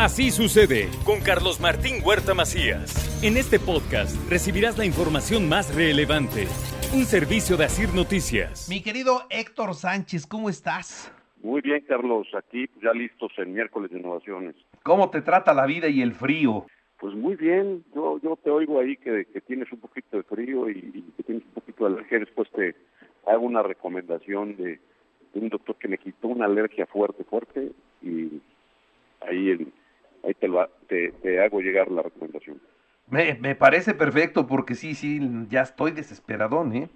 Así sucede con Carlos Martín Huerta Macías. En este podcast recibirás la información más relevante. Un servicio de Asir Noticias. Mi querido Héctor Sánchez, ¿cómo estás? Muy bien, Carlos. Aquí ya listos el miércoles de innovaciones. ¿Cómo te trata la vida y el frío? Pues muy bien. Yo yo te oigo ahí que, que tienes un poquito de frío y, y que tienes un poquito de alergia. Después te hago una recomendación de, de un doctor que me quitó una alergia fuerte, fuerte y ahí en, ahí te, lo, te, te hago llegar la recomendación. Me, me parece perfecto porque sí, sí, ya estoy desesperadón, ¿eh?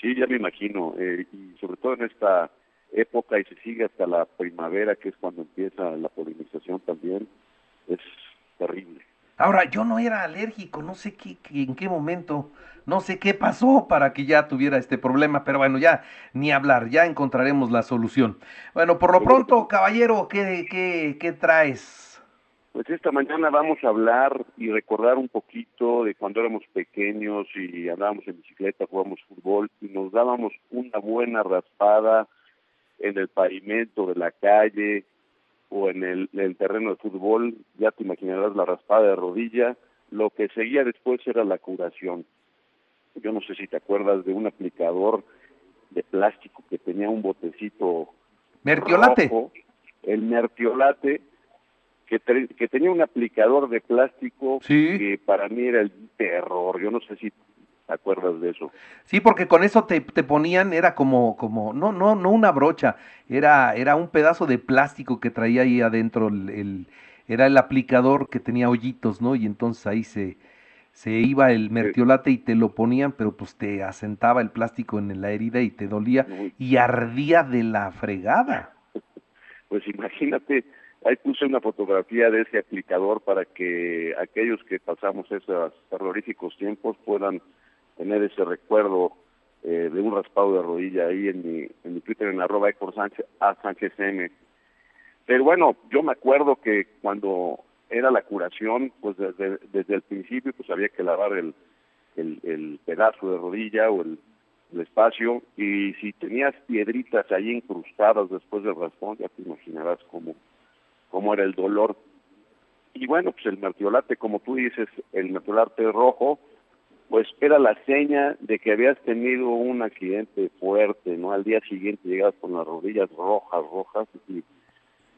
Sí, ya me imagino. Eh, y sobre todo en esta época y se sigue hasta la primavera, que es cuando empieza la polinización también, es terrible. Ahora, yo no era alérgico, no sé qué, qué- en qué momento, no sé qué pasó para que ya tuviera este problema, pero bueno, ya ni hablar, ya encontraremos la solución. Bueno, por lo pronto, caballero, ¿qué, qué, qué traes? Pues esta mañana vamos a hablar y recordar un poquito de cuando éramos pequeños y andábamos en bicicleta, jugábamos fútbol y nos dábamos una buena raspada en el pavimento de la calle o en el, en el terreno de fútbol, ya te imaginarás la raspada de rodilla. Lo que seguía después era la curación. Yo no sé si te acuerdas de un aplicador de plástico que tenía un botecito Mertiolate. rojo, el mertiolate, que, tenía un aplicador de plástico Sí. que para mí era el terror. Yo no sé si te acuerdas de eso. Sí, porque con eso te, te ponían, era como, como, no, no, no una brocha, era, era un pedazo de plástico que traía ahí adentro el, el- era el aplicador que tenía hoyitos, ¿no? Y entonces ahí se, se iba el mertiolate y te lo ponían, pero pues te asentaba el plástico en la herida y te dolía y ardía de la fregada. Pues imagínate, ahí puse una fotografía de ese aplicador para que aquellos que pasamos esos terroríficos tiempos puedan tener ese recuerdo eh, de un raspado de rodilla ahí en mi, en mi Twitter en arroba Héctor Sánchez, a Sánchez M. Pero bueno, yo me acuerdo que cuando era la curación, pues desde, desde el principio pues había que lavar el, el, pedazo de rodilla o el, el espacio y si tenías piedritas ahí incrustadas después del raspón, ya te imaginarás cómo, cómo era el dolor. Y bueno, pues el mertiolate, como tú dices, el mertiolate rojo, pues era la seña de que habías tenido un accidente fuerte, ¿no? Al día siguiente llegabas con las rodillas rojas, rojas, y,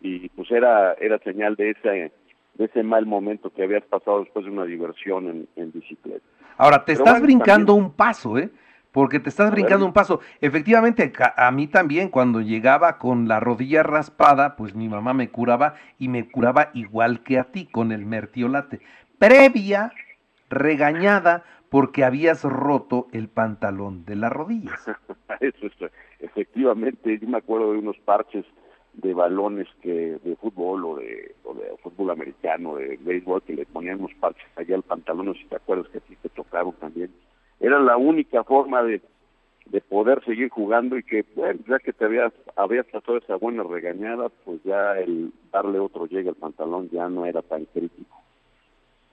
y pues era, era señal de ese, de ese mal momento que habías pasado después de una diversión en, en bicicleta. Ahora, te Pero estás bueno, brincando también- un paso, ¿eh? Porque te estás brincando un paso. Efectivamente, a mí también, cuando llegaba con la rodilla raspada, pues mi mamá me curaba y me curaba igual que a ti, con el mertiolate. Previa regañada porque habías roto el pantalón de las rodillas. Eso es, efectivamente, yo me acuerdo de unos parches de balones que de fútbol o de, o de fútbol americano, de béisbol, que le ponían unos parches allá al pantalón, no si te acuerdas que a ti te tocaron también. Era la única forma de, de poder seguir jugando y que, bueno, ya que te habías, habías pasado esa buena regañada, pues ya el darle otro llegue al pantalón ya no era tan crítico.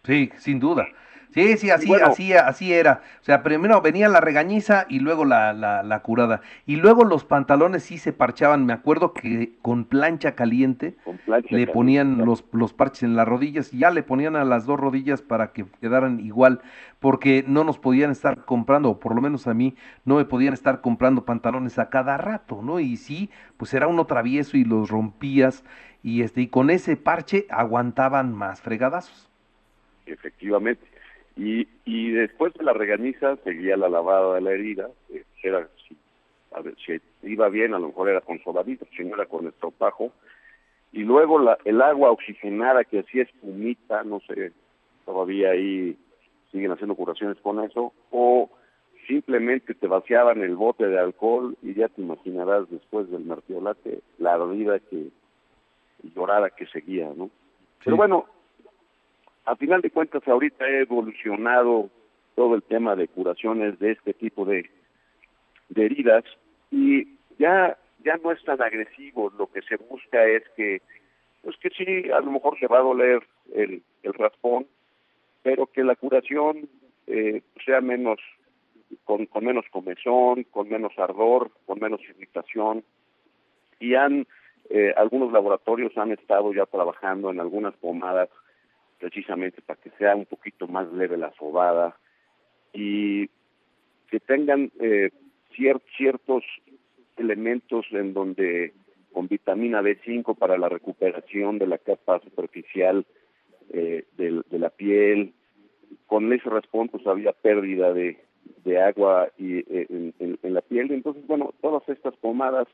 Sí, sin duda. Sí, sí, así, bueno. así, así era. O sea, primero venía la regañiza y luego la, la, la curada. Y luego los pantalones sí se parchaban. Me acuerdo que con plancha caliente Con plancha le caliente. ponían los, los parches en las rodillas y ya le ponían a las dos rodillas para que quedaran igual, porque no nos podían estar comprando, o por lo menos a mí, no me podían estar comprando pantalones a cada rato, ¿no? Y sí, pues era uno travieso y los rompías y este y con ese parche aguantaban más fregadazos. efectivamente. Y, y después de la reganiza seguía la lavada de la herida, eh, era, si, a ver, si iba bien, a lo mejor era con sobadito, si no era con estropajo, y luego la, el agua oxigenada que hacía espumita, no sé, todavía ahí siguen haciendo curaciones con eso, o simplemente te vaciaban el bote de alcohol y ya te imaginarás después del mertiolate la herida que, llorada que seguía, ¿no? Pero bueno, a final de cuentas ahorita ha evolucionado todo el tema de curaciones de este tipo de, heridas y ya ya no es tan agresivo, lo que se busca es que pues que sí, a lo mejor se va a doler el, el raspón, pero que la curación eh, sea menos, con, con menos comezón, con menos ardor, con menos irritación. Y han, eh, algunos laboratorios han estado ya trabajando en algunas pomadas precisamente para que sea un poquito más leve la sobada y que tengan eh, ciertos elementos en donde con vitamina B5 para la recuperación de la capa superficial eh, de, la piel. Con ese raspón pues había pérdida de, de agua y, eh, en, la piel. Entonces, bueno, todas estas pomadas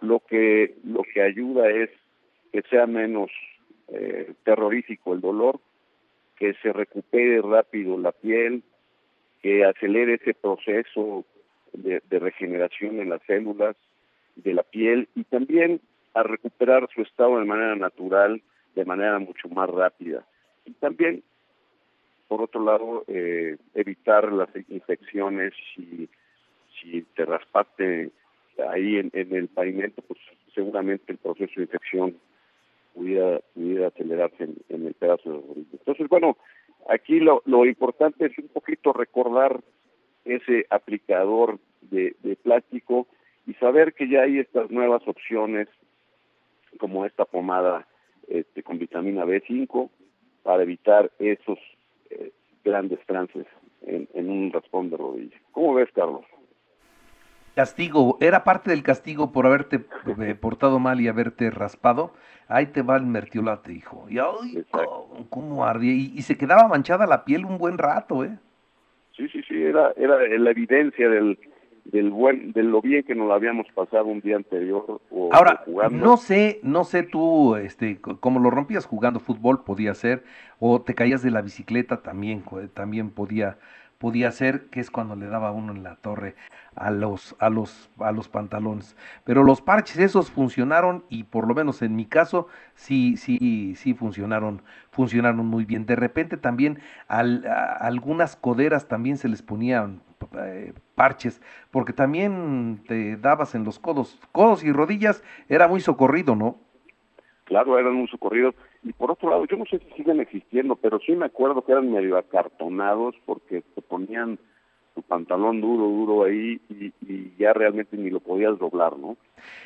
lo que, lo que ayuda es que sea menos eh, terrorífico el dolor, que se recupere rápido la piel, que acelere ese proceso de, regeneración en las células, de la piel y también a recuperar su estado de manera natural, de manera mucho más rápida. Y también, por otro lado, eh, evitar las infecciones si, si te raspaste ahí en, el pavimento, pues seguramente el proceso de infección pudiera, pudiera acelerarse en, el pedazo de rodilla. Entonces, bueno, aquí lo, lo importante es un poquito recordar ese aplicador de, de plástico y saber que ya hay estas nuevas opciones como esta pomada este, con vitamina B5 para evitar esos eh, grandes trances en, en, un raspón de rodilla. ¿Cómo ves, Carlos? Castigo, era parte del castigo por haberte eh, portado mal y haberte raspado. Ahí te va el mertiolate, hijo. Y ay, cómo, ardía. Y, y, se quedaba manchada la piel un buen rato, ¿eh? Sí, sí, sí, era, era la evidencia del, del buen de lo bien que nos lo habíamos pasado un día anterior o, ahora no sé no sé tú este como lo rompías jugando fútbol podía ser o te caías de la bicicleta también también podía podía ser que es cuando le daba uno en la torre a los a los a los pantalones pero los parches esos funcionaron y por lo menos en mi caso sí sí sí funcionaron funcionaron muy bien de repente también al, a algunas coderas también se les ponían eh, parches, porque también te dabas en los codos, codos y rodillas, era muy socorrido, ¿no? Claro, eran muy socorridos. Y por otro lado, yo no sé si siguen existiendo, pero sí me acuerdo que eran medio acartonados porque te ponían tu pantalón duro, duro ahí y, ya realmente ni lo podías doblar, ¿no?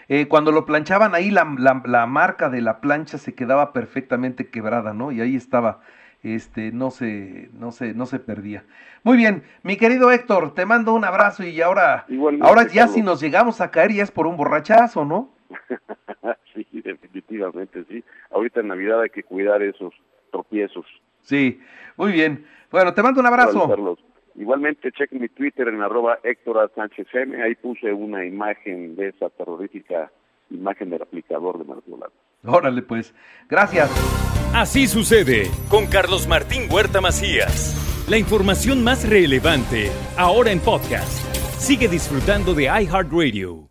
Eh, cuando lo planchaban ahí, la, la, la marca de la plancha se quedaba perfectamente quebrada, ¿no? Y ahí estaba este, no se, no se, no se perdía. Muy bien, mi querido Héctor, te mando un abrazo y ahora, ahora ya si nos llegamos a caer ya es por un borrachazo, ¿no? definitivamente, sí. Ahorita en Navidad hay que cuidar esos tropiezos. Sí, muy bien. Bueno, te mando un abrazo. Igualmente, chequen mi Twitter en arroba Héctor Sánchez M. Ahí puse una imagen de esa terrorífica imagen del aplicador de Marcolado. Órale, pues. Gracias. Así sucede con Carlos Martín Huerta Macías. La información más relevante, ahora en podcast. Sigue disfrutando de iHeartRadio.